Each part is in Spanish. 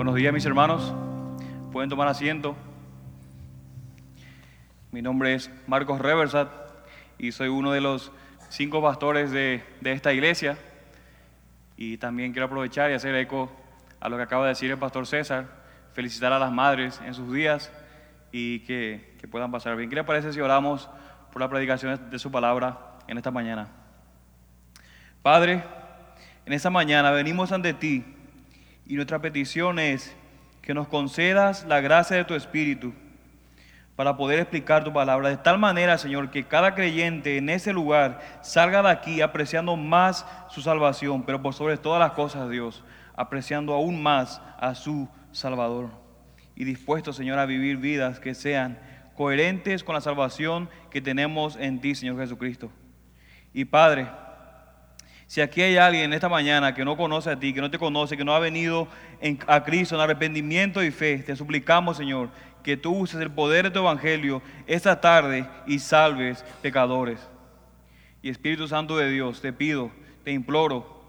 Buenos días mis hermanos, pueden tomar asiento. Mi nombre es Marcos Reversat y soy uno de los cinco pastores de, de, esta iglesia. Y también quiero aprovechar y hacer eco a lo que acaba de decir el pastor César, felicitar a las madres en sus días y que, que puedan pasar bien. ¿Qué le parece si oramos por la predicación de su palabra en esta mañana? Padre, en esta mañana venimos ante ti y nuestra petición es que nos concedas la gracia de tu Espíritu para poder explicar tu palabra de tal manera, Señor, que cada creyente en ese lugar salga de aquí apreciando más su salvación, pero por sobre todas las cosas, Dios, apreciando aún más a su Salvador y dispuesto, Señor, a vivir vidas que sean coherentes con la salvación que tenemos en ti, Señor Jesucristo. Y Padre, si aquí hay alguien en esta mañana que no conoce a ti, que no te conoce, que no ha venido a Cristo en arrepentimiento y fe, te suplicamos, Señor, que tú uses el poder de tu evangelio esta tarde y salves pecadores. Y Espíritu Santo de Dios, te pido, te imploro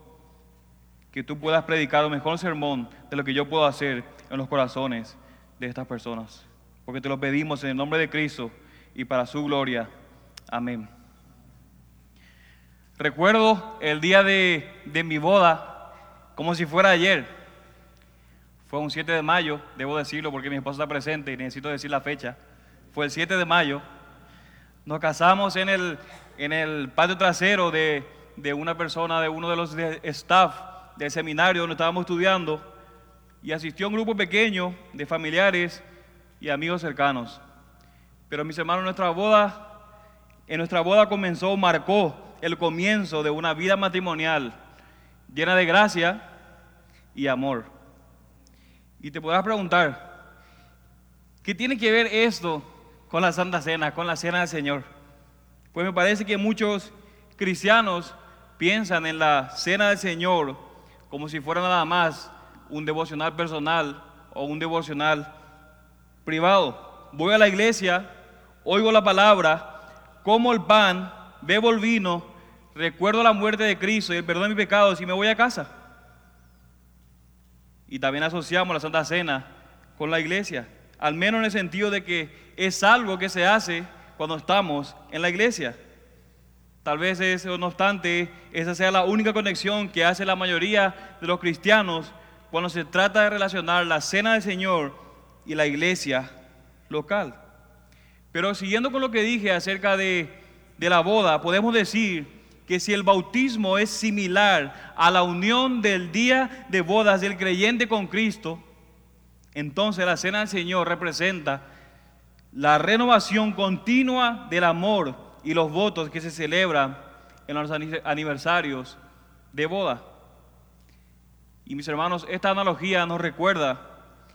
que tú puedas predicar el mejor sermón de lo que yo puedo hacer en los corazones de estas personas. Porque te lo pedimos en el nombre de Cristo y para su gloria. Amén. Recuerdo el día de, mi boda como si fuera ayer. Fue un 7 de mayo, debo decirlo porque mi esposa está presente y necesito decir la fecha. Fue el 7 de mayo. Nos casamos en el, en el patio trasero de, de una persona, de uno de los staff del seminario donde estábamos estudiando y asistió un grupo pequeño de familiares y amigos cercanos. Pero mis hermanos, nuestra boda, en nuestra boda comenzó, marcó el comienzo de una vida matrimonial llena de gracia y amor. Y te podrás preguntar, ¿qué tiene que ver esto con la Santa Cena, con la Cena del Señor? Pues me parece que muchos cristianos piensan en la Cena del Señor como si fuera nada más un devocional personal o un devocional privado. Voy a la iglesia, oigo la palabra, como el pan, bebo el vino recuerdo la muerte de Cristo y el perdón de mis pecados y me voy a casa. Y también asociamos la Santa Cena con la iglesia, al menos en el sentido de que es algo que se hace cuando estamos en la iglesia. Tal vez es, no obstante, esa sea la única conexión que hace la mayoría de los cristianos cuando se trata de relacionar la cena del Señor y la iglesia local. Pero siguiendo con lo que dije acerca de, de la boda, podemos decir que si el bautismo es similar a la unión del día de bodas del creyente con Cristo, entonces la cena del Señor representa la renovación continua del amor y los votos que se celebran en los aniversarios de boda. Y mis hermanos, esta analogía nos recuerda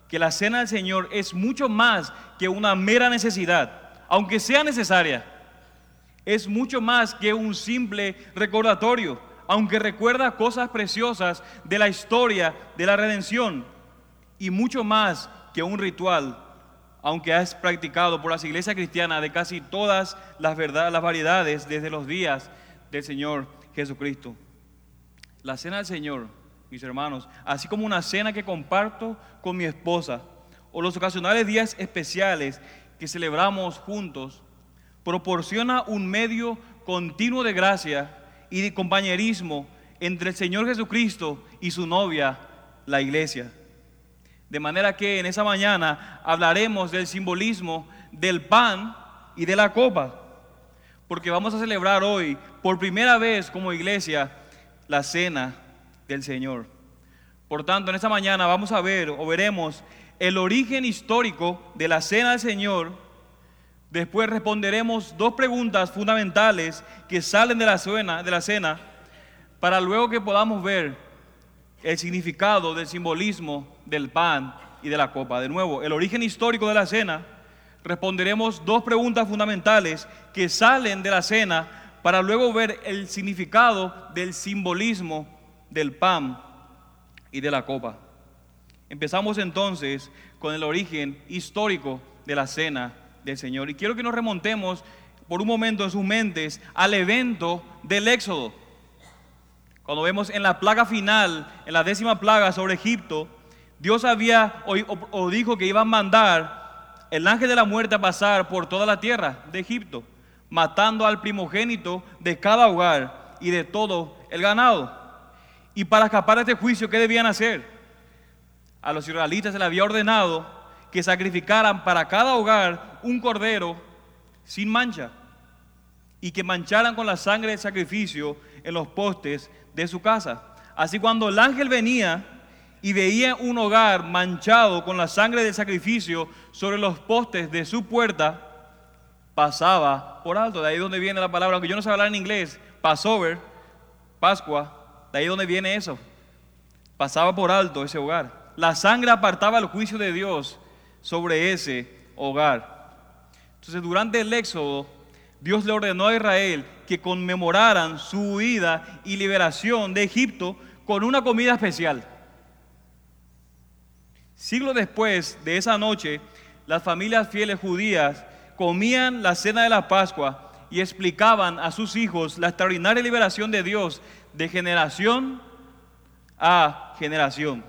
que la cena del Señor es mucho más que una mera necesidad, aunque sea necesaria es mucho más que un simple recordatorio, aunque recuerda cosas preciosas de la historia de la redención y mucho más que un ritual, aunque es practicado por las iglesias cristianas de casi todas las, verdades, las variedades desde los días del Señor Jesucristo. La cena del Señor, mis hermanos, así como una cena que comparto con mi esposa, o los ocasionales días especiales que celebramos juntos, proporciona un medio continuo de gracia y de compañerismo entre el Señor Jesucristo y su novia, la iglesia. De manera que en esa mañana hablaremos del simbolismo del pan y de la copa, porque vamos a celebrar hoy por primera vez como iglesia la cena del Señor. Por tanto, en esta mañana vamos a ver o veremos el origen histórico de la cena del Señor Después responderemos dos preguntas fundamentales que salen de la cena, de la cena para luego que podamos ver el significado del simbolismo del pan y de la copa. De nuevo, el origen histórico de la cena, responderemos dos preguntas fundamentales que salen de la cena para luego ver el significado del simbolismo del pan y de la copa. Empezamos entonces con el origen histórico de la cena del Señor. Y quiero que nos remontemos por un momento en sus mentes al evento del Éxodo. Cuando vemos en la plaga final, en la décima plaga sobre Egipto, Dios había o, o dijo que iba a mandar el ángel de la muerte a pasar por toda la tierra de Egipto, matando al primogénito de cada hogar y de todo el ganado. Y para escapar de este juicio, ¿qué debían hacer? A los israelitas se les había ordenado que sacrificaran para cada hogar un cordero sin mancha y que mancharan con la sangre del sacrificio en los postes de su casa. Así cuando el ángel venía y veía un hogar manchado con la sangre del sacrificio sobre los postes de su puerta, pasaba por alto. De ahí donde viene la palabra, aunque yo no sé hablar en inglés, Passover, Pascua, de ahí donde viene eso. Pasaba por alto ese hogar. La sangre apartaba el juicio de Dios sobre ese hogar. Entonces, durante el éxodo, Dios le ordenó a Israel que conmemoraran su huida y liberación de Egipto con una comida especial. Siglos después de esa noche, las familias fieles judías comían la cena de la Pascua y explicaban a sus hijos la extraordinaria liberación de Dios de generación a generación.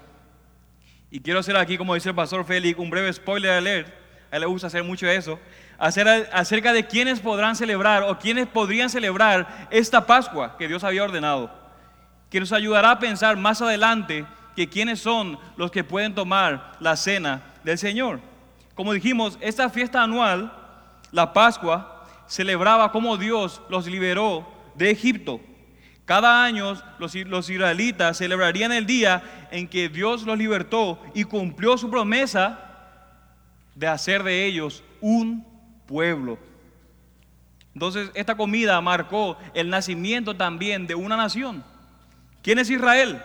Y quiero hacer aquí, como dice el pastor Félix, un breve spoiler alert. A él le gusta hacer mucho eso. Acerca de quiénes podrán celebrar o quiénes podrían celebrar esta Pascua que Dios había ordenado. Que nos ayudará a pensar más adelante que quiénes son los que pueden tomar la cena del Señor. Como dijimos, esta fiesta anual, la Pascua, celebraba cómo Dios los liberó de Egipto. Cada año los, los, israelitas celebrarían el día en que Dios los libertó y cumplió su promesa de hacer de ellos un pueblo. Entonces esta comida marcó el nacimiento también de una nación. ¿Quién es Israel?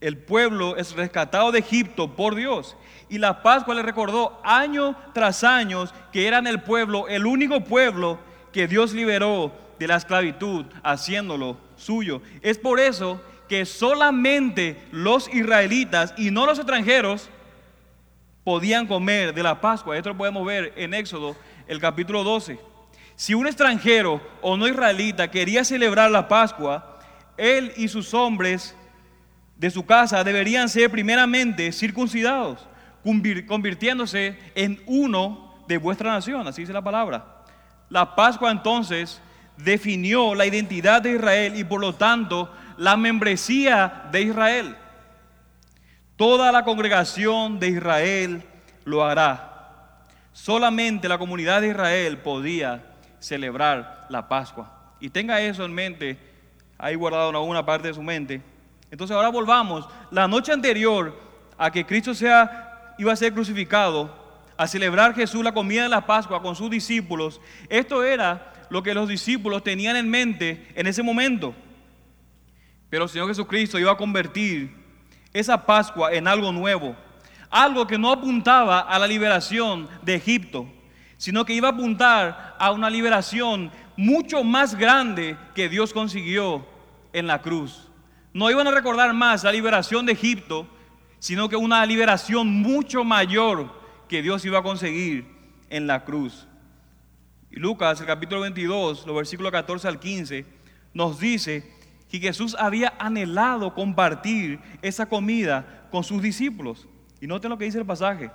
El pueblo es rescatado de Egipto por Dios. Y la Pascua le recordó año tras año que eran el pueblo, el único pueblo que Dios liberó de la esclavitud, haciéndolo suyo. Es por eso que solamente los israelitas y no los extranjeros podían comer de la Pascua. Esto lo podemos ver en Éxodo, el capítulo 12. Si un extranjero o no israelita quería celebrar la Pascua, él y sus hombres de su casa deberían ser primeramente circuncidados, convirtiéndose en uno de vuestra nación, así dice la palabra. La Pascua entonces definió la identidad de Israel y por lo tanto la membresía de Israel. Toda la congregación de Israel lo hará. Solamente la comunidad de Israel podía celebrar la Pascua. Y tenga eso en mente, ahí guardado en alguna parte de su mente. Entonces ahora volvamos. La noche anterior a que Cristo sea, iba a ser crucificado, a celebrar Jesús la comida de la Pascua con sus discípulos, esto era lo que los discípulos tenían en mente en ese momento. Pero el Señor Jesucristo iba a convertir esa Pascua en algo nuevo, algo que no apuntaba a la liberación de Egipto, sino que iba a apuntar a una liberación mucho más grande que Dios consiguió en la cruz. No iban a recordar más la liberación de Egipto, sino que una liberación mucho mayor que Dios iba a conseguir en la cruz. Y Lucas, el capítulo 22, los versículos 14 al 15, nos dice que Jesús había anhelado compartir esa comida con sus discípulos. Y noten lo que dice el pasaje.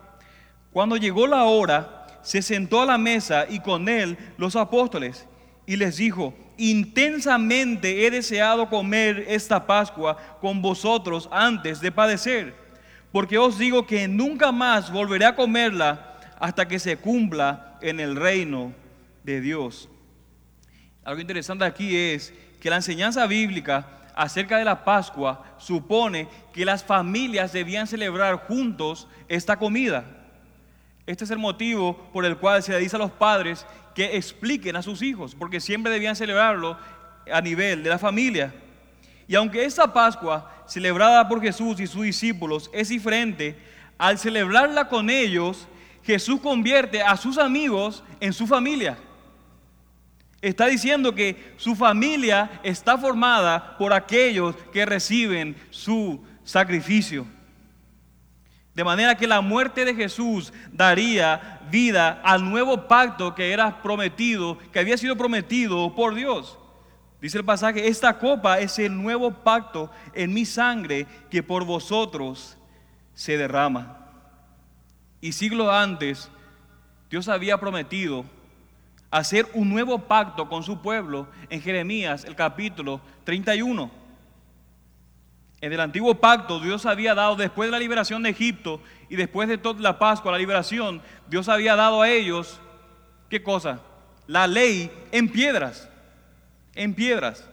Cuando llegó la hora, se sentó a la mesa y con él los apóstoles y les dijo, intensamente he deseado comer esta Pascua con vosotros antes de padecer, porque os digo que nunca más volveré a comerla hasta que se cumpla en el reino de Dios. Algo interesante aquí es que la enseñanza bíblica acerca de la Pascua supone que las familias debían celebrar juntos esta comida. Este es el motivo por el cual se le dice a los padres que expliquen a sus hijos, porque siempre debían celebrarlo a nivel de la familia. Y aunque esta Pascua, celebrada por Jesús y sus discípulos, es diferente, al celebrarla con ellos, Jesús convierte a sus amigos en su familia. Está diciendo que su familia está formada por aquellos que reciben su sacrificio. De manera que la muerte de Jesús daría vida al nuevo pacto que era prometido, que había sido prometido por Dios. Dice el pasaje, esta copa es el nuevo pacto en mi sangre que por vosotros se derrama. Y siglos antes, Dios había prometido hacer un nuevo pacto con su pueblo en Jeremías, el capítulo 31. En el antiguo pacto Dios había dado, después de la liberación de Egipto y después de toda la Pascua, la liberación, Dios había dado a ellos, ¿qué cosa? La ley en piedras, en piedras.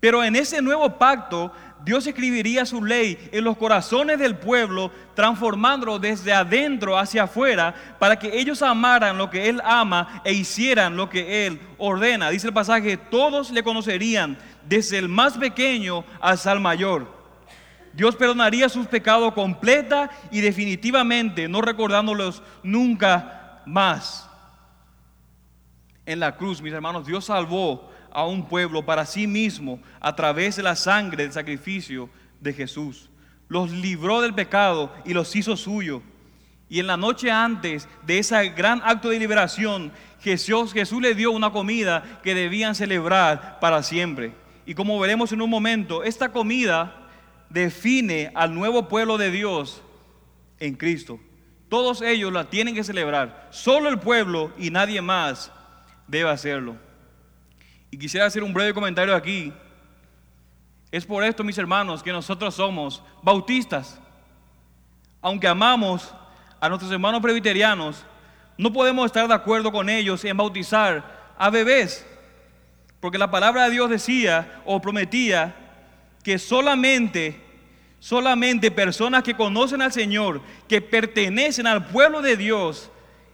Pero en ese nuevo pacto Dios escribiría su ley en los corazones del pueblo, transformándolo desde adentro hacia afuera, para que ellos amaran lo que Él ama e hicieran lo que Él ordena. Dice el pasaje, todos le conocerían, desde el más pequeño hasta el mayor. Dios perdonaría sus pecados completa y definitivamente, no recordándolos nunca más. En la cruz, mis hermanos, Dios salvó a un pueblo para sí mismo a través de la sangre del sacrificio de Jesús. Los libró del pecado y los hizo suyo. Y en la noche antes de ese gran acto de liberación, Jesús, Jesús le dio una comida que debían celebrar para siempre. Y como veremos en un momento, esta comida define al nuevo pueblo de Dios en Cristo. Todos ellos la tienen que celebrar. Solo el pueblo y nadie más debe hacerlo. Y quisiera hacer un breve comentario aquí. Es por esto, mis hermanos, que nosotros somos bautistas. Aunque amamos a nuestros hermanos presbiterianos, no podemos estar de acuerdo con ellos en bautizar a bebés. Porque la palabra de Dios decía o prometía que solamente, solamente personas que conocen al Señor, que pertenecen al pueblo de Dios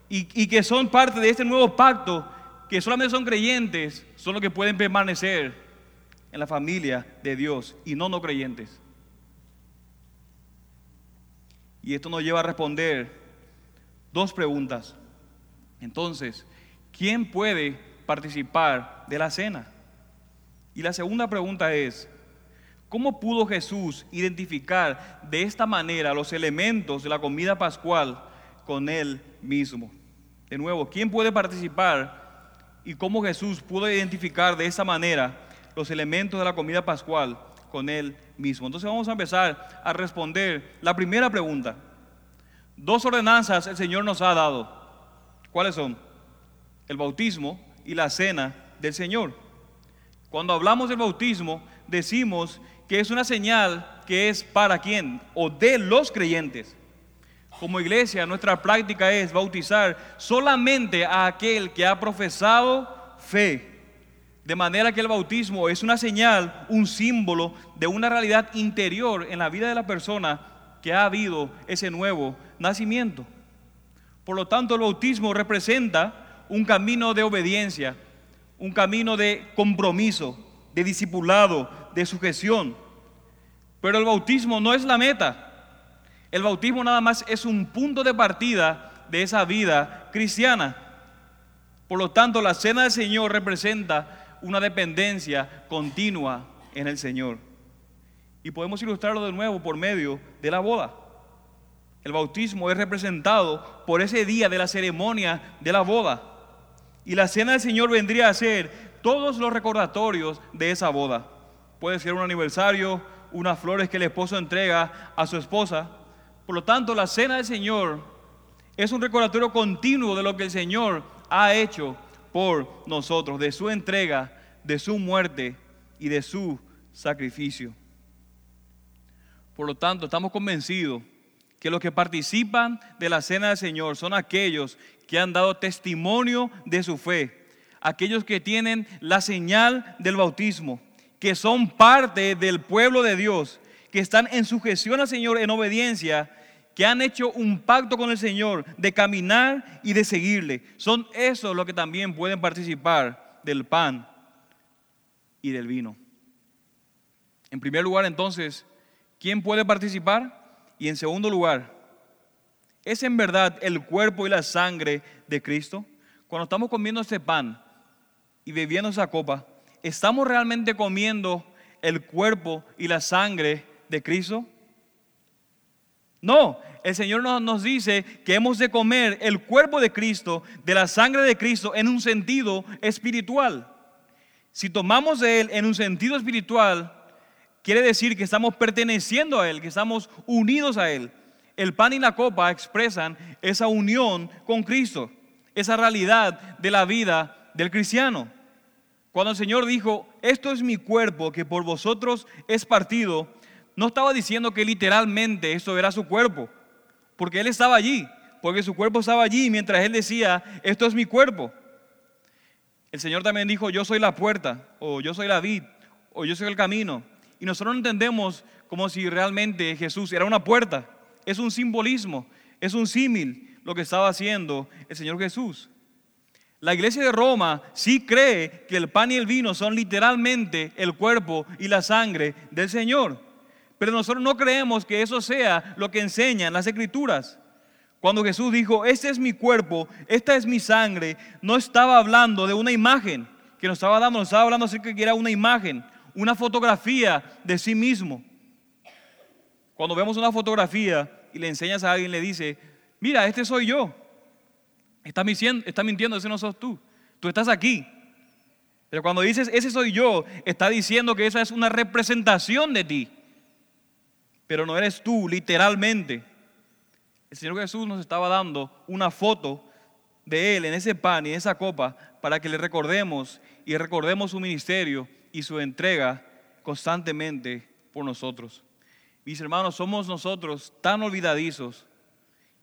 y, y que son parte de este nuevo pacto, que solamente son creyentes son los que pueden permanecer en la familia de Dios y no no creyentes. Y esto nos lleva a responder dos preguntas. Entonces, ¿quién puede participar de la cena? Y la segunda pregunta es, ¿cómo pudo Jesús identificar de esta manera los elementos de la comida pascual con él mismo? De nuevo, ¿quién puede participar y cómo Jesús pudo identificar de esa manera los elementos de la comida pascual con él mismo. Entonces vamos a empezar a responder la primera pregunta. Dos ordenanzas el Señor nos ha dado. ¿Cuáles son? El bautismo y la cena del Señor. Cuando hablamos del bautismo, decimos que es una señal que es para quién o de los creyentes. Como iglesia, nuestra práctica es bautizar solamente a aquel que ha profesado fe. De manera que el bautismo es una señal, un símbolo de una realidad interior en la vida de la persona que ha habido ese nuevo nacimiento. Por lo tanto, el bautismo representa un camino de obediencia, un camino de compromiso, de discipulado, de sujeción. Pero el bautismo no es la meta. El bautismo nada más es un punto de partida de esa vida cristiana. Por lo tanto, la cena del Señor representa una dependencia continua en el Señor. Y podemos ilustrarlo de nuevo por medio de la boda. El bautismo es representado por ese día de la ceremonia de la boda. Y la cena del Señor vendría a ser todos los recordatorios de esa boda. Puede ser un aniversario, unas flores que el esposo entrega a su esposa, por lo tanto, la cena del Señor es un recordatorio continuo de lo que el Señor ha hecho por nosotros, de su entrega, de su muerte y de su sacrificio. Por lo tanto, estamos convencidos que los que participan de la cena del Señor son aquellos que han dado testimonio de su fe, aquellos que tienen la señal del bautismo, que son parte del pueblo de Dios que están en sujeción al Señor, en obediencia, que han hecho un pacto con el Señor de caminar y de seguirle. Son esos los que también pueden participar del pan y del vino. En primer lugar, entonces, ¿quién puede participar? Y en segundo lugar, ¿es en verdad el cuerpo y la sangre de Cristo? Cuando estamos comiendo este pan y bebiendo esa copa, ¿estamos realmente comiendo el cuerpo y la sangre de Cristo? No, el Señor nos, dice que hemos de comer el cuerpo de Cristo, de la sangre de Cristo, en un sentido espiritual. Si tomamos de Él en un sentido espiritual, quiere decir que estamos perteneciendo a Él, que estamos unidos a Él. El pan y la copa expresan esa unión con Cristo, esa realidad de la vida del cristiano. Cuando el Señor dijo, esto es mi cuerpo que por vosotros es partido, no estaba diciendo que literalmente eso era su cuerpo, porque Él estaba allí, porque su cuerpo estaba allí mientras Él decía, esto es mi cuerpo. El Señor también dijo, yo soy la puerta, o yo soy la vid, o yo soy el camino. Y nosotros no entendemos como si realmente Jesús era una puerta. Es un simbolismo, es un símil lo que estaba haciendo el Señor Jesús. La iglesia de Roma sí cree que el pan y el vino son literalmente el cuerpo y la sangre del Señor. Pero nosotros no creemos que eso sea lo que enseñan las escrituras. Cuando Jesús dijo, este es mi cuerpo, esta es mi sangre, no estaba hablando de una imagen que nos estaba dando, nos estaba hablando acerca que era una imagen, una fotografía de sí mismo. Cuando vemos una fotografía y le enseñas a alguien, le dice, mira, este soy yo. Está mintiendo, está mintiendo, ese no sos tú. Tú estás aquí. Pero cuando dices, ese soy yo, está diciendo que esa es una representación de ti pero no eres tú literalmente. El Señor Jesús nos estaba dando una foto de Él en ese pan y en esa copa para que le recordemos y recordemos su ministerio y su entrega constantemente por nosotros. Mis hermanos, somos nosotros tan olvidadizos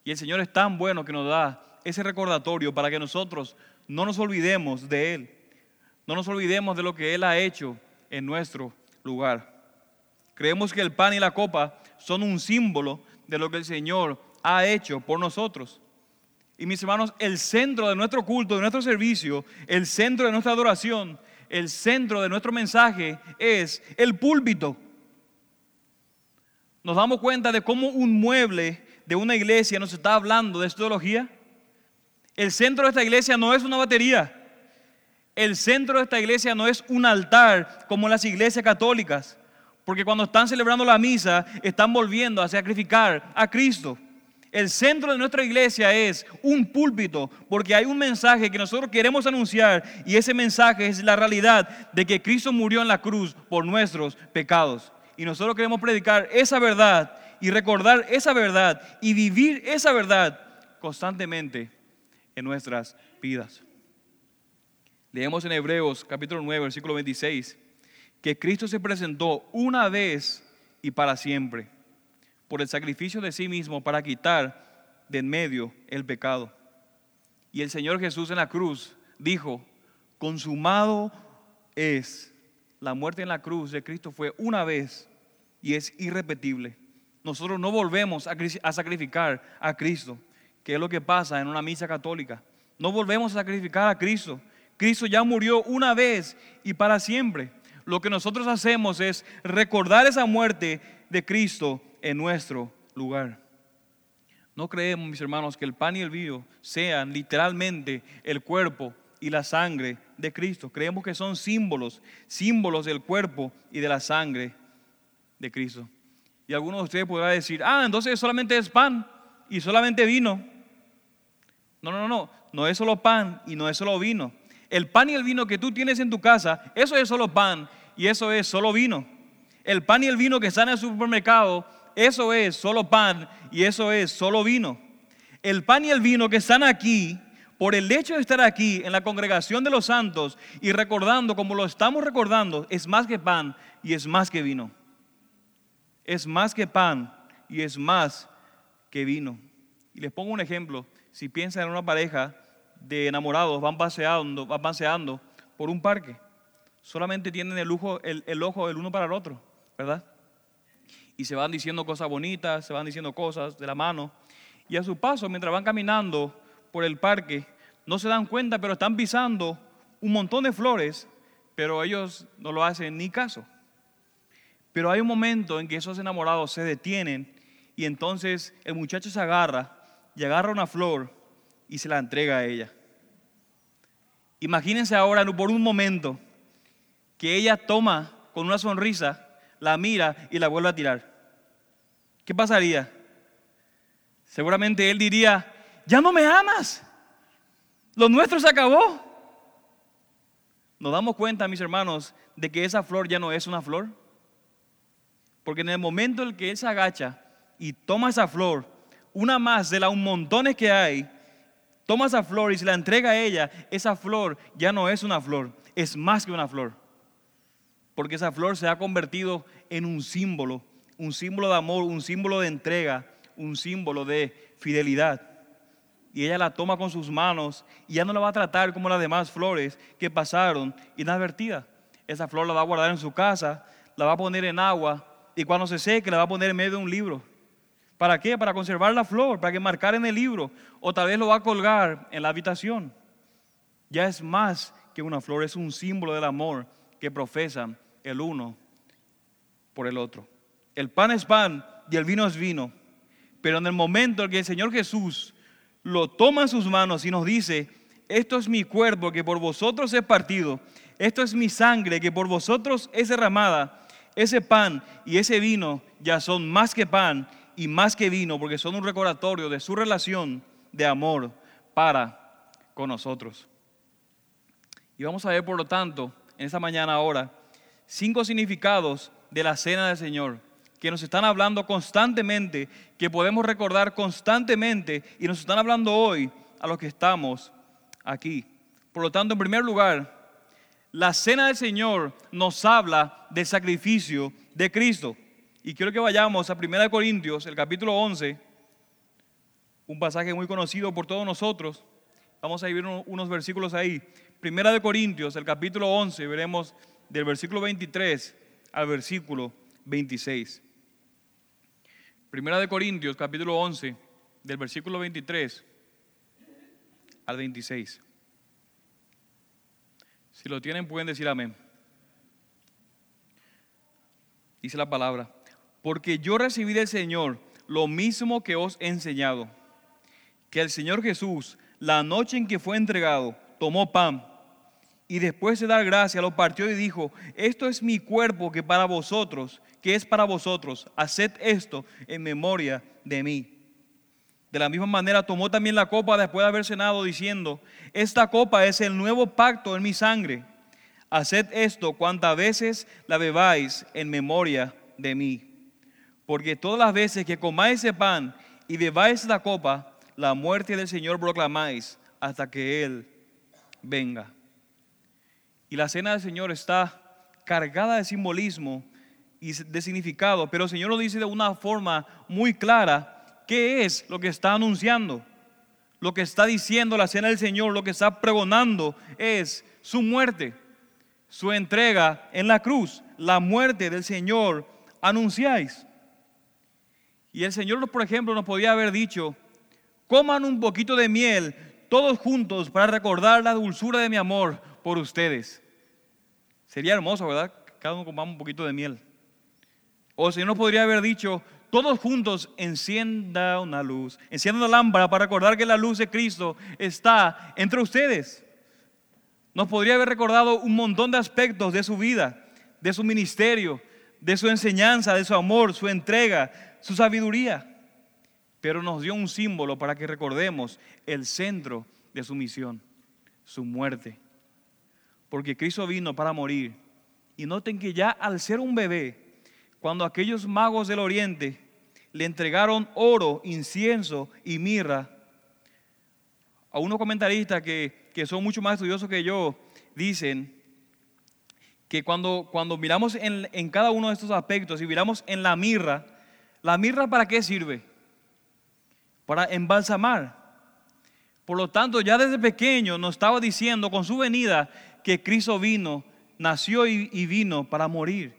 y el Señor es tan bueno que nos da ese recordatorio para que nosotros no nos olvidemos de Él, no nos olvidemos de lo que Él ha hecho en nuestro lugar. Creemos que el pan y la copa son un símbolo de lo que el Señor ha hecho por nosotros. Y mis hermanos, el centro de nuestro culto, de nuestro servicio, el centro de nuestra adoración, el centro de nuestro mensaje es el púlpito. Nos damos cuenta de cómo un mueble de una iglesia nos está hablando de esta teología. El centro de esta iglesia no es una batería. El centro de esta iglesia no es un altar como las iglesias católicas. Porque cuando están celebrando la misa, están volviendo a sacrificar a Cristo. El centro de nuestra iglesia es un púlpito, porque hay un mensaje que nosotros queremos anunciar y ese mensaje es la realidad de que Cristo murió en la cruz por nuestros pecados. Y nosotros queremos predicar esa verdad y recordar esa verdad y vivir esa verdad constantemente en nuestras vidas. Leemos en Hebreos capítulo 9, versículo 26 que Cristo se presentó una vez y para siempre por el sacrificio de sí mismo para quitar de en medio el pecado. Y el Señor Jesús en la cruz dijo, consumado es. La muerte en la cruz de Cristo fue una vez y es irrepetible. Nosotros no volvemos a sacrificar a Cristo, que es lo que pasa en una misa católica. No volvemos a sacrificar a Cristo. Cristo ya murió una vez y para siempre lo que nosotros hacemos es recordar esa muerte de Cristo en nuestro lugar. No creemos, mis hermanos, que el pan y el vino sean literalmente el cuerpo y la sangre de Cristo. Creemos que son símbolos, símbolos del cuerpo y de la sangre de Cristo. Y algunos de ustedes podrán decir, ah, entonces solamente es pan y solamente vino. No, no, no, no es solo pan y no es solo vino. El pan y el vino que tú tienes en tu casa, eso es solo pan y eso es solo vino. El pan y el vino que están en el supermercado, eso es solo pan y eso es solo vino. El pan y el vino que están aquí, por el hecho de estar aquí en la congregación de los santos y recordando como lo estamos recordando, es más que pan y es más que vino. Es más que pan y es más que vino. Y les pongo un ejemplo. Si piensan en una pareja de enamorados, van paseando, van paseando por un parque solamente tienen el, ojo el uno para el otro, ¿verdad? Y se van diciendo cosas bonitas, se van diciendo cosas de la mano. Y a su paso, mientras van caminando por el parque, no se dan cuenta, pero están pisando un montón de flores, pero ellos no lo hacen ni caso. Pero hay un momento en que esos enamorados se detienen y entonces el muchacho se agarra y agarra una flor y se la entrega a ella. Imagínense ahora por un momento que ella toma con una sonrisa, la mira y la vuelve a tirar. ¿Qué pasaría? Seguramente él diría, ya no me amas, lo nuestro se acabó. Nos damos cuenta, mis hermanos, de que esa flor ya no es una flor. Porque en el momento en que él se agacha y toma esa flor una más de las montones que hay, toma esa flor y se la entrega a ella, esa flor ya no es una flor, es más que una flor. Porque esa flor se ha convertido en un símbolo, un símbolo de amor, un símbolo de entrega, un símbolo de fidelidad. Y ella la toma con sus manos y ya no la va a tratar como las demás flores que pasaron inadvertidas. Esa flor la va a guardar en su casa, la va a poner en agua y cuando se seque la va a poner en medio de un libro. ¿Para qué? Para conservar la flor, para que marcar en el libro o tal vez lo va a colgar en la habitación. Ya es más que una flor, es un símbolo del amor que profesan el uno por el otro. El pan es pan y el vino es vino. Pero en el momento en que el Señor Jesús lo toma en sus manos y nos dice, esto es mi cuerpo que por vosotros es partido, esto es mi sangre que por vosotros es derramada, ese pan y ese vino ya son más que pan y más que vino, porque son un recordatorio de su relación de amor para con nosotros. Y vamos a ver, por lo tanto, en esta mañana ahora, cinco significados de la cena del Señor que nos están hablando constantemente, que podemos recordar constantemente y nos están hablando hoy a los que estamos aquí. Por lo tanto, en primer lugar, la cena del Señor nos habla del sacrificio de Cristo. Y quiero que vayamos a 1 Corintios, el capítulo 11, un pasaje muy conocido por todos nosotros. Vamos a ir unos versículos ahí. Primera de Corintios, el capítulo 11, veremos del versículo 23 al versículo 26. Primera de Corintios, capítulo 11, del versículo 23 al 26. Si lo tienen, pueden decir amén. Dice la palabra, porque yo recibí del Señor lo mismo que os he enseñado, que el Señor Jesús, la noche en que fue entregado, tomó pan y después de dar gracia lo partió y dijo, esto es mi cuerpo que para vosotros, que es para vosotros, haced esto en memoria de mí. De la misma manera tomó también la copa después de haber cenado diciendo, esta copa es el nuevo pacto en mi sangre. Haced esto cuantas veces la bebáis en memoria de mí. Porque todas las veces que comáis ese pan y bebáis la copa, la muerte del Señor proclamáis hasta que Él venga. Y la cena del Señor está cargada de simbolismo y de significado, pero el Señor lo dice de una forma muy clara qué es lo que está anunciando. Lo que está diciendo la cena del Señor, lo que está pregonando es su muerte, su entrega en la cruz, la muerte del Señor anunciáis. Y el Señor, por ejemplo, nos podía haber dicho, coman un poquito de miel todos juntos para recordar la dulzura de mi amor por ustedes. Sería hermoso, ¿verdad? Cada uno comamos un poquito de miel. O el Señor nos podría haber dicho, todos juntos encienda una luz, encienda una lámpara para recordar que la luz de Cristo está entre ustedes. Nos podría haber recordado un montón de aspectos de su vida, de su ministerio, de su enseñanza, de su amor, su entrega, su sabiduría. Pero nos dio un símbolo para que recordemos el centro de su misión, su muerte porque Cristo vino para morir. Y noten que ya al ser un bebé, cuando aquellos magos del oriente le entregaron oro, incienso y mirra, a unos comentaristas que, que son mucho más estudiosos que yo, dicen que cuando, cuando miramos en, en cada uno de estos aspectos y miramos en la mirra, ¿la mirra para qué sirve? Para embalsamar. Por lo tanto, ya desde pequeño nos estaba diciendo con su venida que Cristo vino, nació y, vino para morir.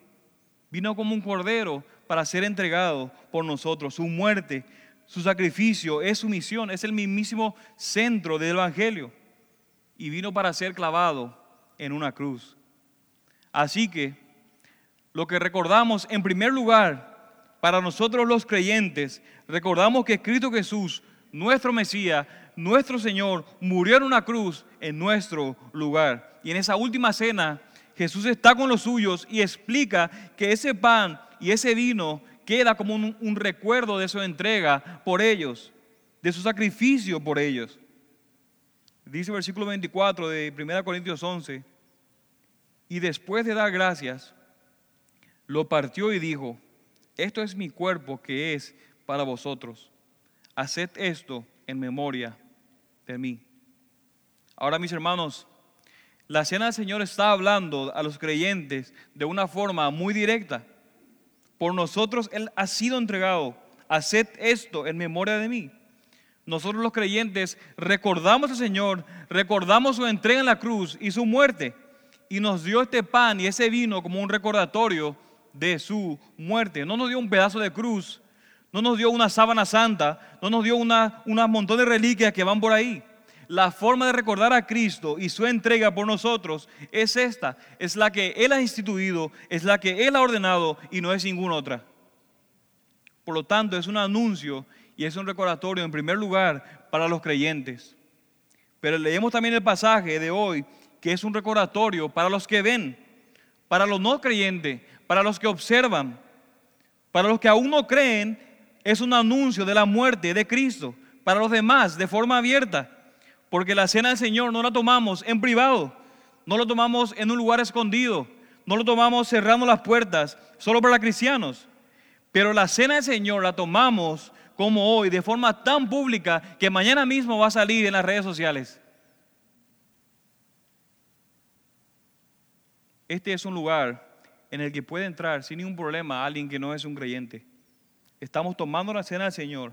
Vino como un cordero para ser entregado por nosotros. Su muerte, su sacrificio es su misión, es el mismísimo centro del Evangelio. Y vino para ser clavado en una cruz. Así que lo que recordamos en primer lugar para nosotros los creyentes, recordamos que Cristo Jesús, nuestro Mesías, nuestro Señor, murió en una cruz en nuestro lugar. Y en esa última cena, Jesús está con los suyos y explica que ese pan y ese vino queda como un, recuerdo de su entrega por ellos, de su sacrificio por ellos. Dice el versículo 24 de 1 Corintios 11, y después de dar gracias, lo partió y dijo, esto es mi cuerpo que es para vosotros. haced esto en memoria de mí. Ahora mis hermanos, la cena del Señor está hablando a los creyentes de una forma muy directa. Por nosotros Él ha sido entregado. Haced esto en memoria de mí. Nosotros los creyentes recordamos al Señor, recordamos su entrega en la cruz y su muerte. Y nos dio este pan y ese vino como un recordatorio de su muerte. No nos dio un pedazo de cruz, no nos dio una sábana santa, no nos dio una, un montón de reliquias que van por ahí. La forma de recordar a Cristo y su entrega por nosotros es esta, es la que Él ha instituido, es la que Él ha ordenado y no es ninguna otra. Por lo tanto, es un anuncio y es un recordatorio en primer lugar para los creyentes. Pero leemos también el pasaje de hoy que es un recordatorio para los que ven, para los no creyentes, para los que observan, para los que aún no creen, es un anuncio de la muerte de Cristo. Para los demás, de forma abierta, porque la cena del Señor no la tomamos en privado, no lo tomamos en un lugar escondido, no lo tomamos cerrando las puertas solo para cristianos. Pero la cena del Señor la tomamos como hoy, de forma tan pública que mañana mismo va a salir en las redes sociales. Este es un lugar en el que puede entrar sin ningún problema alguien que no es un creyente. Estamos tomando la cena del Señor,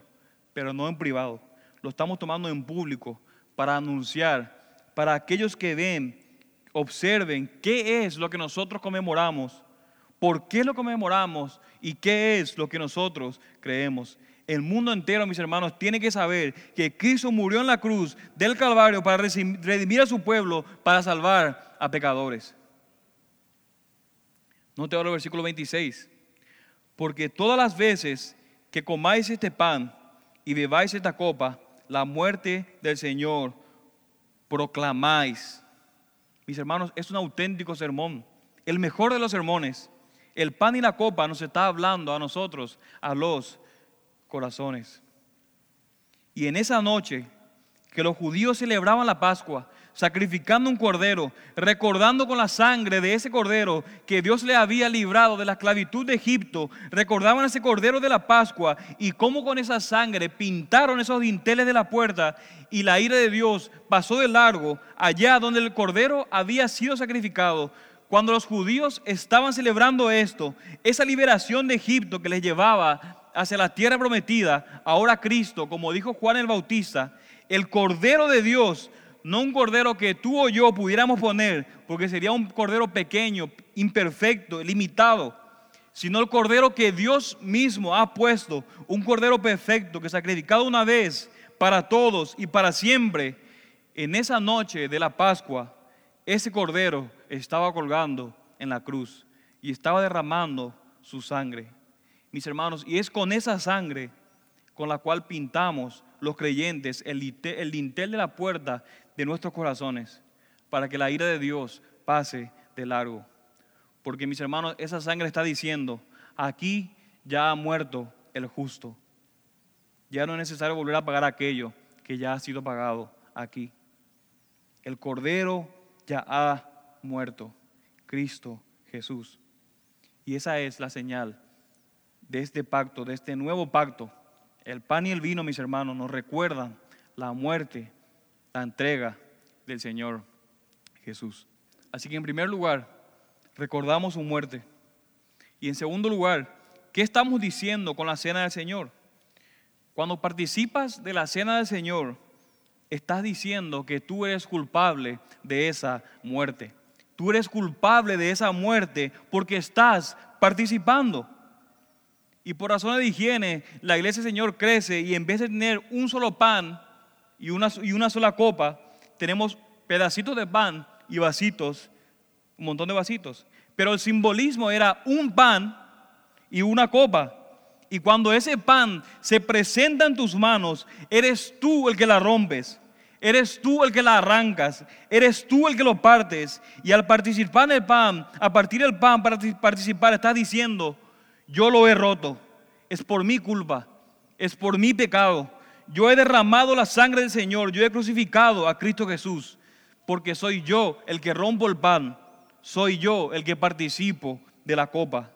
pero no en privado. Lo estamos tomando en público para anunciar, para aquellos que ven, observen qué es lo que nosotros conmemoramos, por qué lo conmemoramos y qué es lo que nosotros creemos. El mundo entero, mis hermanos, tiene que saber que Cristo murió en la cruz del Calvario para redimir a su pueblo, para salvar a pecadores. No te hablo el versículo 26. Porque todas las veces que comáis este pan y bebáis esta copa, la muerte del Señor proclamáis. Mis hermanos, es un auténtico sermón, el mejor de los sermones. El pan y la copa nos está hablando a nosotros, a los corazones. Y en esa noche que los judíos celebraban la Pascua, sacrificando un cordero, recordando con la sangre de ese cordero que Dios le había librado de la esclavitud de Egipto, recordaban ese cordero de la Pascua y cómo con esa sangre pintaron esos dinteles de la puerta y la ira de Dios pasó de largo allá donde el cordero había sido sacrificado. Cuando los judíos estaban celebrando esto, esa liberación de Egipto que les llevaba hacia la tierra prometida, ahora Cristo, como dijo Juan el Bautista, el Cordero de Dios no un cordero que tú o yo pudiéramos poner, porque sería un cordero pequeño, imperfecto, limitado, sino el cordero que Dios mismo ha puesto, un cordero perfecto que sacrificado una vez para todos y para siempre. En esa noche de la Pascua, ese cordero estaba colgando en la cruz y estaba derramando su sangre. Mis hermanos, y es con esa sangre con la cual pintamos los creyentes el, dintel de la puerta de nuestros corazones para que la ira de Dios pase de largo. Porque mis hermanos, esa sangre está diciendo, aquí ya ha muerto el justo. Ya no es necesario volver a pagar aquello que ya ha sido pagado aquí. El Cordero ya ha muerto, Cristo Jesús. Y esa es la señal de este pacto, de este nuevo pacto. El pan y el vino, mis hermanos, nos recuerdan la muerte la entrega del Señor Jesús. Así que en primer lugar, recordamos su muerte. Y en segundo lugar, ¿qué estamos diciendo con la cena del Señor? Cuando participas de la cena del Señor, estás diciendo que tú eres culpable de esa muerte. Tú eres culpable de esa muerte porque estás participando. Y por razones de higiene, la iglesia del Señor crece y en vez de tener un solo pan, y una, y una sola copa, tenemos pedacitos de pan y vasitos, un montón de vasitos. Pero el simbolismo era un pan y una copa. Y cuando ese pan se presenta en tus manos, eres tú el que la rompes. Eres tú el que la arrancas, eres tú el que lo partes. Y al participar en el pan, a partir del pan para participar, estás diciendo, yo lo he roto. Es por mi culpa, es por mi pecado yo he derramado la sangre del Señor, yo he crucificado a Cristo Jesús, porque soy yo el que rompo el pan, soy yo el que participo de la copa.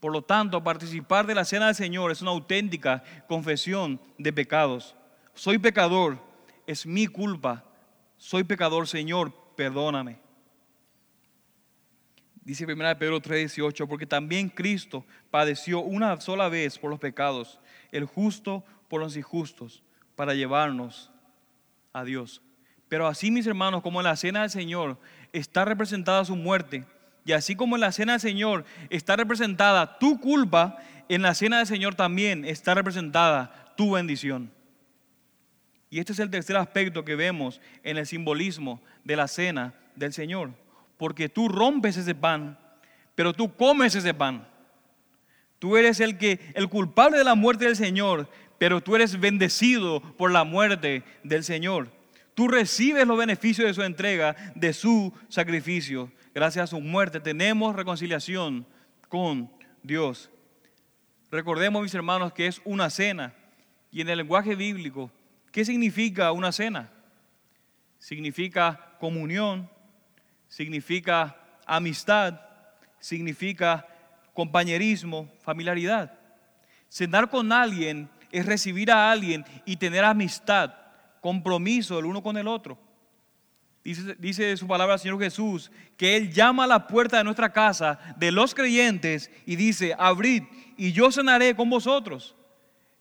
Por lo tanto, participar de la cena del Señor es una auténtica confesión de pecados. Soy pecador, es mi culpa. Soy pecador, Señor, perdóname. Dice 1 Pedro 3:18, porque también Cristo padeció una sola vez por los pecados, el justo por los injustos, para llevarnos a Dios. Pero así, mis hermanos, como en la cena del Señor está representada su muerte, y así como en la cena del Señor está representada tu culpa, en la cena del Señor también está representada tu bendición. Y este es el tercer aspecto que vemos en el simbolismo de la cena del Señor. Porque tú rompes ese pan, pero tú comes ese pan. Tú eres el que el culpable de la muerte del Señor, pero tú eres bendecido por la muerte del Señor. Tú recibes los beneficios de su entrega, de su sacrificio. Gracias a su muerte tenemos reconciliación con Dios. Recordemos, mis hermanos, que es una cena. Y en el lenguaje bíblico, ¿qué significa una cena? Significa comunión, significa amistad, significa compañerismo, familiaridad. Cenar con alguien es recibir a alguien y tener amistad, compromiso el uno con el otro. Dice, su palabra el Señor Jesús que Él llama a la puerta de nuestra casa de los creyentes y dice, abrid y yo cenaré con vosotros.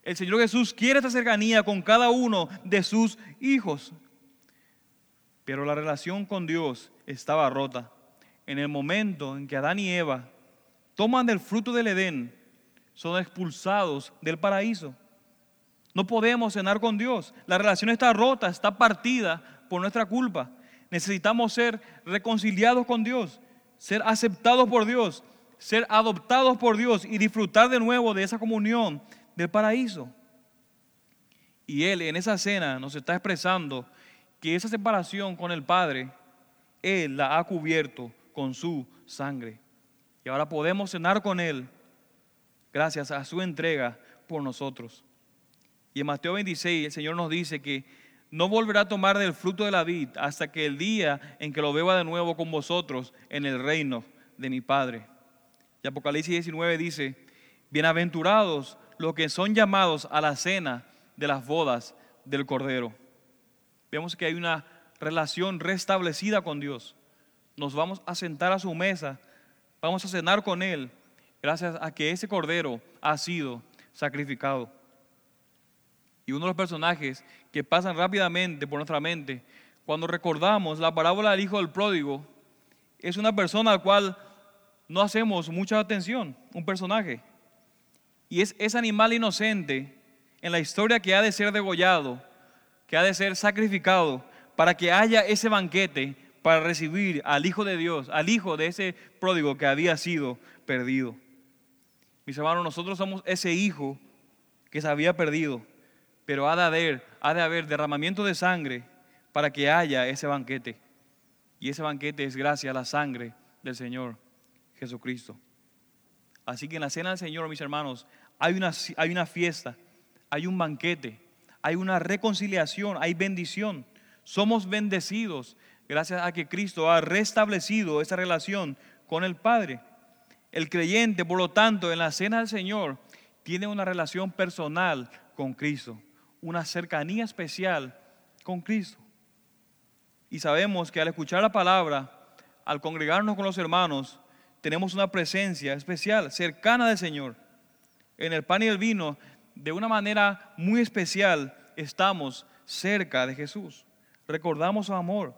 El Señor Jesús quiere esta cercanía con cada uno de sus hijos. Pero la relación con Dios estaba rota. En el momento en que Adán y Eva toman del fruto del Edén, son expulsados del paraíso. No podemos cenar con Dios. La relación está rota, está partida por nuestra culpa. Necesitamos ser reconciliados con Dios, ser aceptados por Dios, ser adoptados por Dios y disfrutar de nuevo de esa comunión del paraíso. Y Él en esa cena nos está expresando que esa separación con el Padre, Él la ha cubierto con su sangre. Y ahora podemos cenar con Él gracias a su entrega por nosotros. Y en Mateo 26 el Señor nos dice que no volverá a tomar del fruto de la vid hasta que el día en que lo beba de nuevo con vosotros en el reino de mi Padre. Y Apocalipsis 19 dice, bienaventurados los que son llamados a la cena de las bodas del Cordero. Vemos que hay una relación restablecida con Dios. Nos vamos a sentar a su mesa, vamos a cenar con Él, gracias a que ese Cordero ha sido sacrificado. Y uno de los personajes que pasan rápidamente por nuestra mente cuando recordamos la parábola del hijo del pródigo es una persona al cual no hacemos mucha atención, un personaje. Y es ese animal inocente en la historia que ha de ser degollado, que ha de ser sacrificado para que haya ese banquete para recibir al Hijo de Dios, al Hijo de ese pródigo que había sido perdido. Mis hermanos, nosotros somos ese Hijo que se había perdido pero ha de haber, ha de haber derramamiento de sangre para que haya ese banquete. Y ese banquete es gracias a la sangre del Señor Jesucristo. Así que en la cena del Señor, mis hermanos, hay una, hay una fiesta, hay un banquete, hay una reconciliación, hay bendición. Somos bendecidos gracias a que Cristo ha restablecido esa relación con el Padre. El creyente, por lo tanto, en la cena del Señor, tiene una relación personal con Cristo una cercanía especial con Cristo. Y sabemos que al escuchar la palabra, al congregarnos con los hermanos, tenemos una presencia especial, cercana del Señor. En el pan y el vino, de una manera muy especial, estamos cerca de Jesús. Recordamos su amor,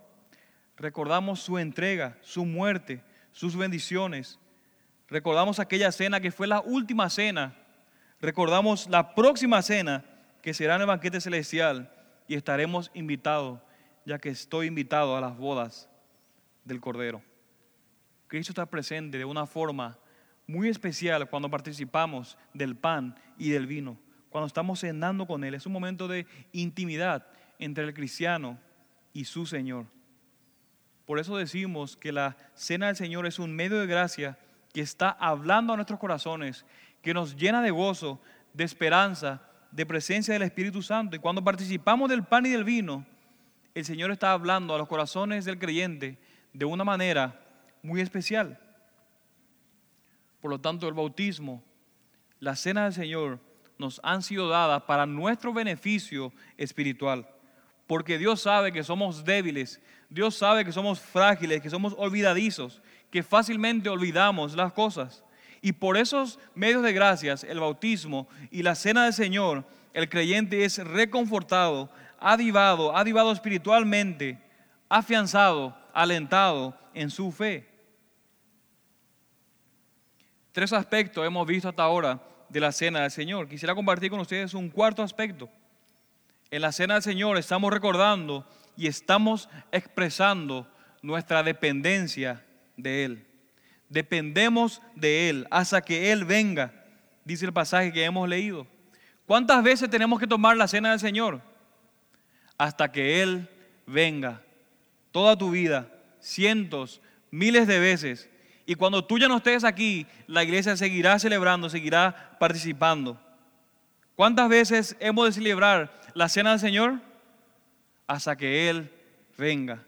recordamos su entrega, su muerte, sus bendiciones. Recordamos aquella cena que fue la última cena. Recordamos la próxima cena que será en el banquete celestial y estaremos invitados, ya que estoy invitado a las bodas del Cordero. Cristo está presente de una forma muy especial cuando participamos del pan y del vino, cuando estamos cenando con Él. Es un momento de intimidad entre el cristiano y su Señor. Por eso decimos que la cena del Señor es un medio de gracia que está hablando a nuestros corazones, que nos llena de gozo, de esperanza de presencia del Espíritu Santo. Y cuando participamos del pan y del vino, el Señor está hablando a los corazones del creyente de una manera muy especial. Por lo tanto, el bautismo, la cena del Señor, nos han sido dadas para nuestro beneficio espiritual. Porque Dios sabe que somos débiles, Dios sabe que somos frágiles, que somos olvidadizos, que fácilmente olvidamos las cosas. Y por esos medios de gracias, el bautismo y la cena del Señor, el creyente es reconfortado, adivado, adivado espiritualmente, afianzado, alentado en su fe. Tres aspectos hemos visto hasta ahora de la cena del Señor. Quisiera compartir con ustedes un cuarto aspecto. En la cena del Señor estamos recordando y estamos expresando nuestra dependencia de Él. Dependemos de Él hasta que Él venga, dice el pasaje que hemos leído. ¿Cuántas veces tenemos que tomar la cena del Señor? Hasta que Él venga. Toda tu vida, cientos, miles de veces y cuando tú ya no estés aquí, la iglesia seguirá celebrando, seguirá participando. ¿Cuántas veces hemos de celebrar la cena del Señor? Hasta que Él venga.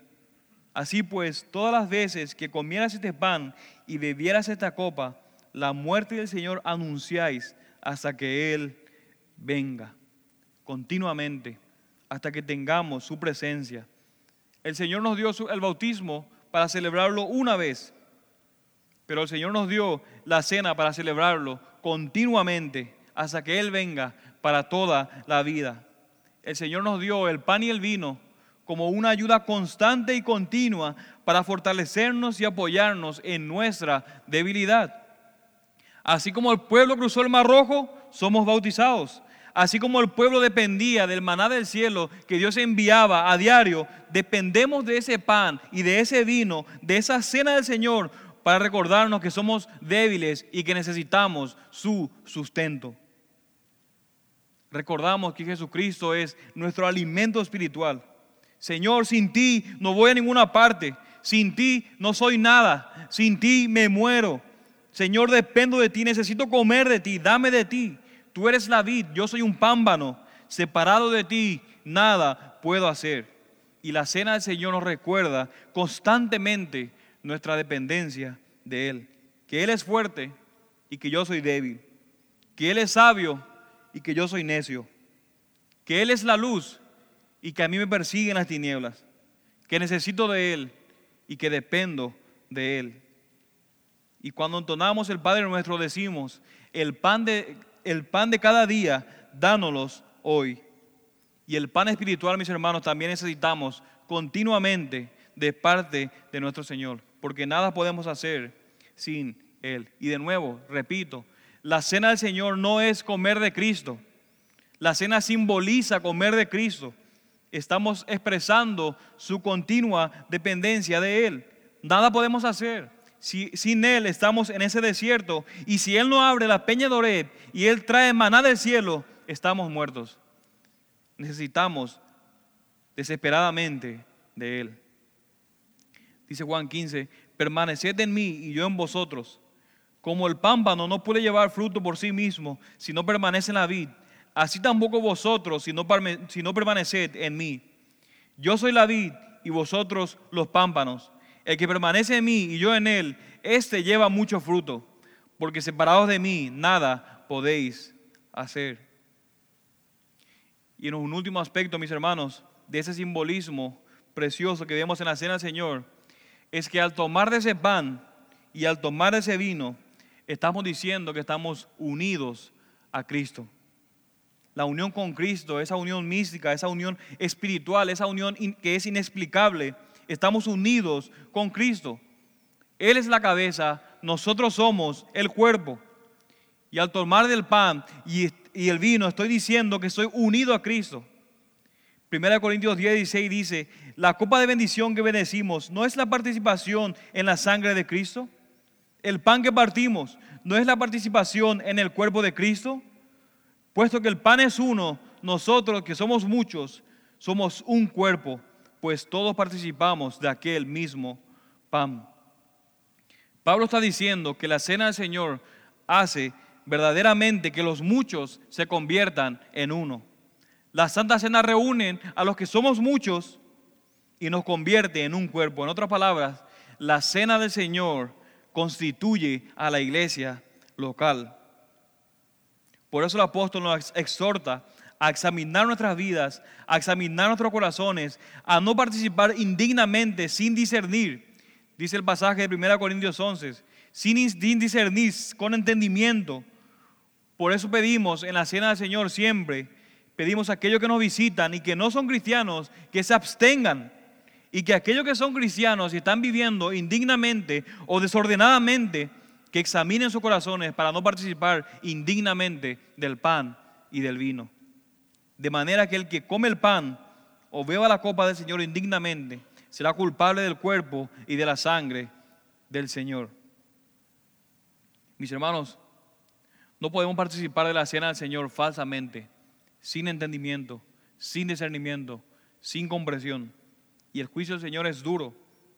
Así pues, todas las veces que comieras este pan y bebieras esta copa, la muerte del Señor anunciáis hasta que Él venga. Continuamente, hasta que tengamos su presencia. El Señor nos dio el bautismo para celebrarlo una vez pero el Señor nos dio la cena para celebrarlo continuamente hasta que Él venga para toda la vida. El Señor nos dio el pan y el vino como una ayuda constante y continua para fortalecernos y apoyarnos en nuestra debilidad. Así como el pueblo cruzó el Mar Rojo, somos bautizados. Así como el pueblo dependía del maná del cielo que Dios enviaba a diario, dependemos de ese pan y de ese vino, de esa cena del Señor para recordarnos que somos débiles y que necesitamos su sustento. Recordamos que Jesucristo es nuestro alimento espiritual. Señor, sin ti no voy a ninguna parte. Sin ti no soy nada. Sin ti me muero. Señor, dependo de ti. Necesito comer de ti. Dame de ti. Tú eres la vid. Yo soy un pámbano. Separado de ti, nada puedo hacer. Y la cena del Señor nos recuerda constantemente nuestra dependencia de Él. Que Él es fuerte y que yo soy débil. Que Él es sabio y que yo soy necio. Que Él es la luz y que a mí me persiguen las tinieblas. Que necesito de Él y que dependo de Él. Y cuando entonamos el Padre nuestro decimos, el pan de, el pan de cada día, dánoslos hoy. Y el pan espiritual, mis hermanos, también necesitamos continuamente de parte de nuestro Señor porque nada podemos hacer sin Él. Y de nuevo, repito, la cena del Señor no es comer de Cristo. La cena simboliza comer de Cristo. Estamos expresando su continua dependencia de Él. Nada podemos hacer. Si, sin Él estamos en ese desierto y si Él no abre la peña de Oreb y Él trae maná del cielo, estamos muertos. Necesitamos desesperadamente de Él. Dice Juan 15, permaneced en mí y yo en vosotros. Como el pámpano no puede llevar fruto por sí mismo si no permanece en la vid, así tampoco vosotros si no, si permaneced en mí. Yo soy la vid y vosotros los pámpanos. El que permanece en mí y yo en él, éste lleva mucho fruto, porque separados de mí nada podéis hacer. Y en un último aspecto, mis hermanos, de ese simbolismo precioso que vemos en la cena del Señor, es que al tomar de ese pan y al tomar de ese vino, estamos diciendo que estamos unidos a Cristo. La unión con Cristo, esa unión mística, esa unión espiritual, esa unión que es inexplicable, estamos unidos con Cristo. Él es la cabeza, nosotros somos el cuerpo. Y al tomar del pan y, el vino, estoy diciendo que estoy unido a Cristo. 1 Corintios 10, 16 dice, la copa de bendición que bendecimos no es la participación en la sangre de Cristo. El pan que partimos no es la participación en el cuerpo de Cristo. Puesto que el pan es uno, nosotros que somos muchos, somos un cuerpo, pues todos participamos de aquel mismo pan. Pablo está diciendo que la cena del Señor hace verdaderamente que los muchos se conviertan en uno. La Santa Cena reúne a los que somos muchos y nos convierte en un cuerpo. En otras palabras, la Cena del Señor constituye a la iglesia local. Por eso el apóstol nos exhorta a examinar nuestras vidas, a examinar nuestros corazones, a no participar indignamente sin discernir. Dice el pasaje de 1 Corintios 11, sin, discernir, con entendimiento. Por eso pedimos en la cena del Señor siempre, pedimos a aquellos que nos visitan y que no son cristianos, que se abstengan. Y que aquellos que son cristianos y están viviendo indignamente o desordenadamente, que examinen sus corazones para no participar indignamente del pan y del vino. De manera que el que come el pan o beba la copa del Señor indignamente será culpable del cuerpo y de la sangre del Señor. Mis hermanos, no podemos participar de la cena del Señor falsamente, sin entendimiento, sin discernimiento, sin comprensión. Y el juicio del Señor es duro.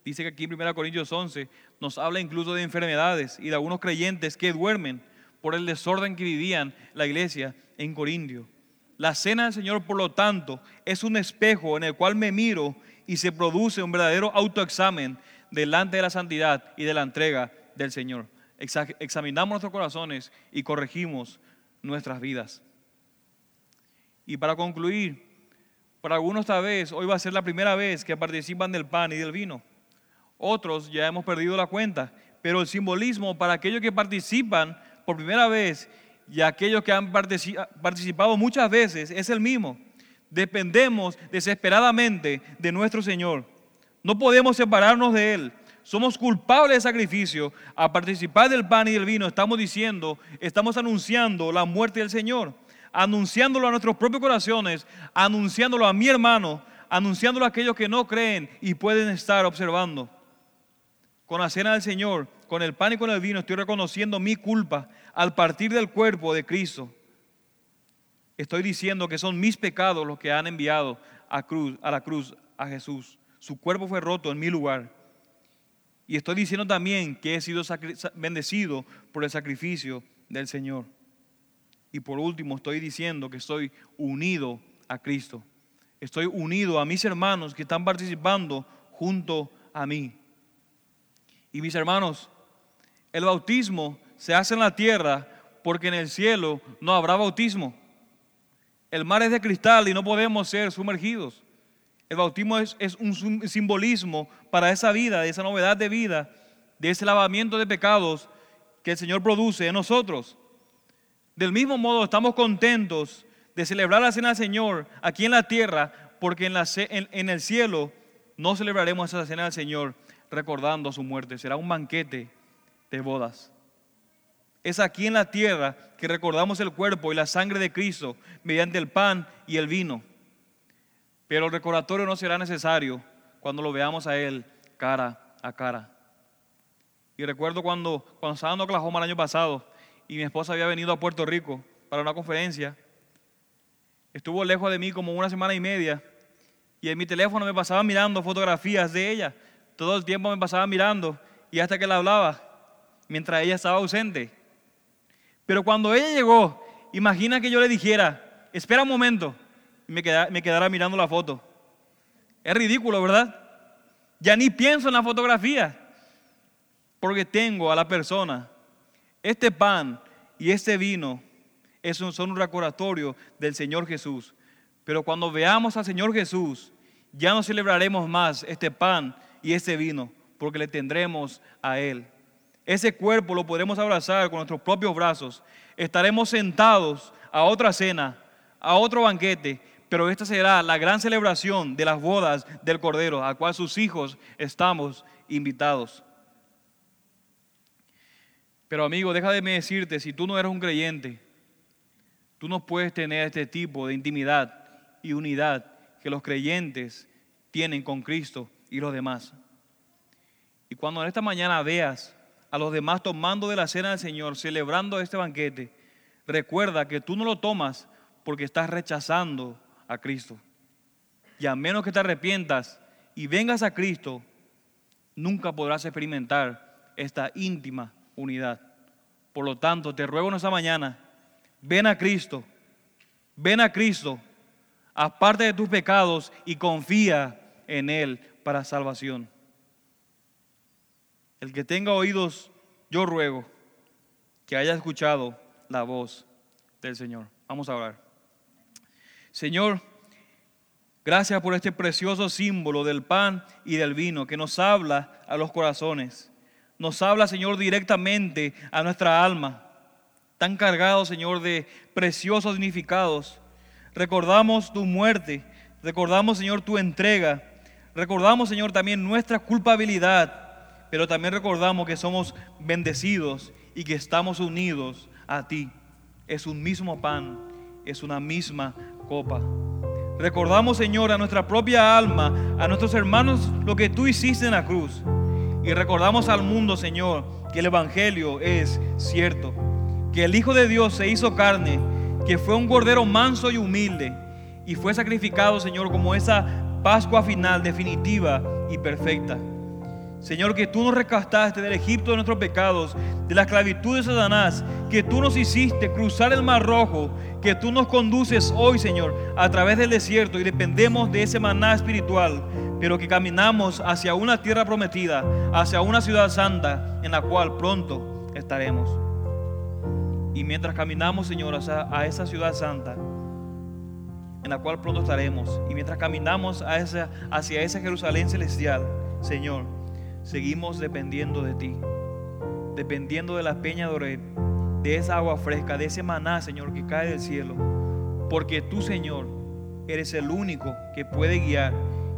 Dice que aquí en 1 Corintios 11 nos habla incluso de enfermedades y de algunos creyentes que duermen por el desorden que vivían la iglesia en Corintio. La cena del Señor, por lo tanto, es un espejo en el cual me miro y se produce un verdadero autoexamen delante de la santidad y de la entrega del Señor. Examinamos nuestros corazones y corregimos nuestras vidas. Y para concluir, para algunos esta vez, hoy va a ser la primera vez que participan del pan y del vino. Otros ya hemos perdido la cuenta, pero el simbolismo para aquellos que participan por primera vez y aquellos que han participado muchas veces es el mismo. Dependemos desesperadamente de nuestro Señor. No podemos separarnos de Él. Somos culpables de sacrificio. A participar del pan y del vino estamos diciendo, estamos anunciando la muerte del Señor, anunciándolo a nuestros propios corazones, anunciándolo a mi hermano, anunciándolo a aquellos que no creen y pueden estar observando. Con la cena del Señor con el pan y con el vino estoy reconociendo mi culpa al partir del cuerpo de Cristo. Estoy diciendo que son mis pecados los que han enviado a, cruz, a la cruz a Jesús. Su cuerpo fue roto en mi lugar. Y estoy diciendo también que he sido bendecido por el sacrificio del Señor. Y por último, estoy diciendo que estoy unido a Cristo. Estoy unido a mis hermanos que están participando junto a mí. Y mis hermanos, el bautismo se hace en la tierra porque en el cielo no habrá bautismo. El mar es de cristal y no podemos ser sumergidos. El bautismo es, un simbolismo para esa vida, de esa novedad de vida, de ese lavamiento de pecados que el Señor produce en nosotros. Del mismo modo estamos contentos de celebrar la cena del Señor aquí en la tierra, porque en, en el cielo no celebraremos esa cena del Señor recordando su muerte. Será un banquete de bodas. Es aquí en la tierra que recordamos el cuerpo y la sangre de Cristo mediante el pan y el vino. Pero el recordatorio no será necesario cuando lo veamos a Él cara a cara. Y recuerdo cuando, cuando estaba en Oklahoma el año pasado y mi esposa había venido a Puerto Rico para una conferencia. Estuvo lejos de mí como una semana y media y en mi teléfono me pasaba mirando fotografías de ella. Todo el tiempo me pasaba mirando y hasta que la hablaba mientras ella estaba ausente. Pero cuando ella llegó, imagina que yo le dijera, espera un momento, y me, quedara mirando la foto. Es ridículo, ¿verdad? Ya ni pienso en la fotografía, porque tengo a la persona. Este pan y este vino son un recordatorio del Señor Jesús. Pero cuando veamos al Señor Jesús, ya no celebraremos más este pan y este vino, porque le tendremos a Él. Ese cuerpo lo podremos abrazar con nuestros propios brazos. Estaremos sentados a otra cena, a otro banquete, pero esta será la gran celebración de las bodas del Cordero, a cual sus hijos estamos invitados. Pero amigo, déjame decirte, si tú no eres un creyente, tú no puedes tener este tipo de intimidad y unidad que los creyentes tienen con Cristo y los demás. Y cuando en esta mañana veas a los demás tomando de la cena del Señor, celebrando este banquete, recuerda que tú no lo tomas porque estás rechazando a Cristo. Y a menos que te arrepientas y vengas a Cristo, nunca podrás experimentar esta íntima unidad. Por lo tanto, te ruego en esta mañana, ven a Cristo, ven a Cristo, aparte de tus pecados y confía en Él para salvación. El que tenga oídos, yo ruego que haya escuchado la voz del Señor. Vamos a orar. Señor, gracias por este precioso símbolo del pan y del vino que nos habla a los corazones. Nos habla, Señor, directamente a nuestra alma. Tan cargado, Señor, de preciosos significados. Recordamos tu muerte, recordamos, Señor, tu entrega. Recordamos, Señor, también nuestra culpabilidad, pero también recordamos que somos bendecidos y que estamos unidos a ti. Es un mismo pan, es una misma copa. Recordamos, Señor, a nuestra propia alma, a nuestros hermanos, lo que tú hiciste en la cruz. Y recordamos al mundo, Señor, que el Evangelio es cierto, que el Hijo de Dios se hizo carne, que fue un cordero manso y humilde, y fue sacrificado, Señor, como esa Pascua final, definitiva y perfecta. Señor, que tú nos rescataste del Egipto de nuestros pecados, de la esclavitud de Satanás, que tú nos hiciste cruzar el mar rojo, que tú nos conduces hoy, Señor, a través del desierto y dependemos de ese maná espiritual, pero que caminamos hacia una tierra prometida, hacia una ciudad santa en la cual pronto estaremos. Y mientras caminamos, Señor, a esa ciudad santa, en la cual pronto estaremos, y mientras caminamos a esa, hacia esa Jerusalén celestial, Señor, seguimos dependiendo de ti, dependiendo de la peña de de esa agua fresca, de ese maná, Señor, que cae del cielo, porque tú, Señor, eres el único que puede guiar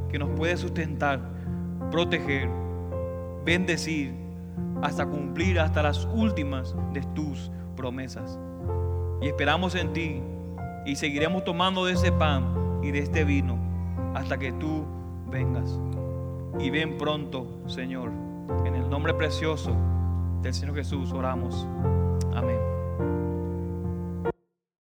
que nos puede sustentar, proteger, bendecir, hasta cumplir hasta las últimas de tus promesas. Y esperamos en ti y seguiremos tomando de ese pan y de este vino hasta que tú vengas. Y ven pronto, Señor. En el nombre precioso del Señor Jesús oramos.